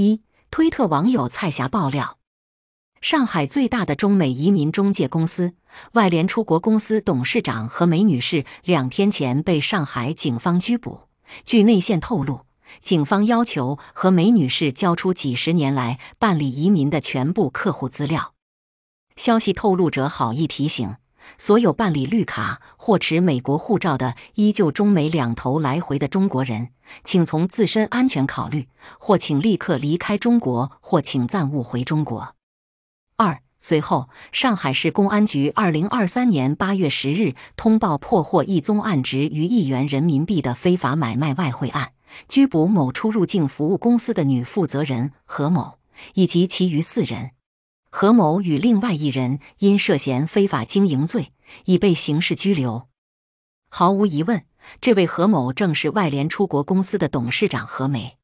一推特网友蔡霞爆料，上海最大的中美移民中介公司外联出国公司董事长何梅女士两天前被上海警方拘捕。据内线透露，警方要求何梅女士交出几十年来办理移民的全部客户资料。消息透露者好意提醒。所有办理绿卡或持美国护照的依旧中美两头来回的中国人，请从自身安全考虑，或请立刻离开中国，或请暂勿回中国。二随后，上海市公安局二零二三年八月十日通报破获一宗案值逾亿元人民币的非法买卖外汇案，拘捕某出入境服务公司的女负责人何某以及其余四人。何某与另外一人因涉嫌非法经营罪，已被刑事拘留。毫无疑问，这位何某正是外联出国公司的董事长何梅。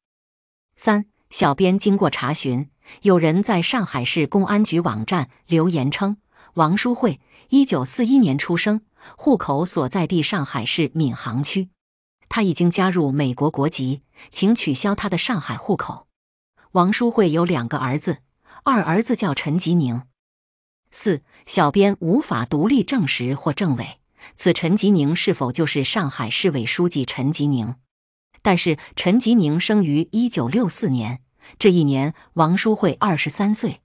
三小编经过查询，有人在上海市公安局网站留言称，王淑慧，一九四一年出生，户口所在地上海市闵行区，他已经加入美国国籍，请取消他的上海户口。王淑慧有两个儿子。二儿子叫陈吉宁。四小编无法独立证实或证伪此陈吉宁是否就是上海市委书记陈吉宁。但是陈吉宁生于一九六四年，这一年王淑慧二十三岁。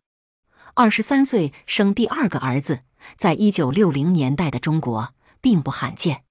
二十三岁生第二个儿子，在一九六零年代的中国并不罕见。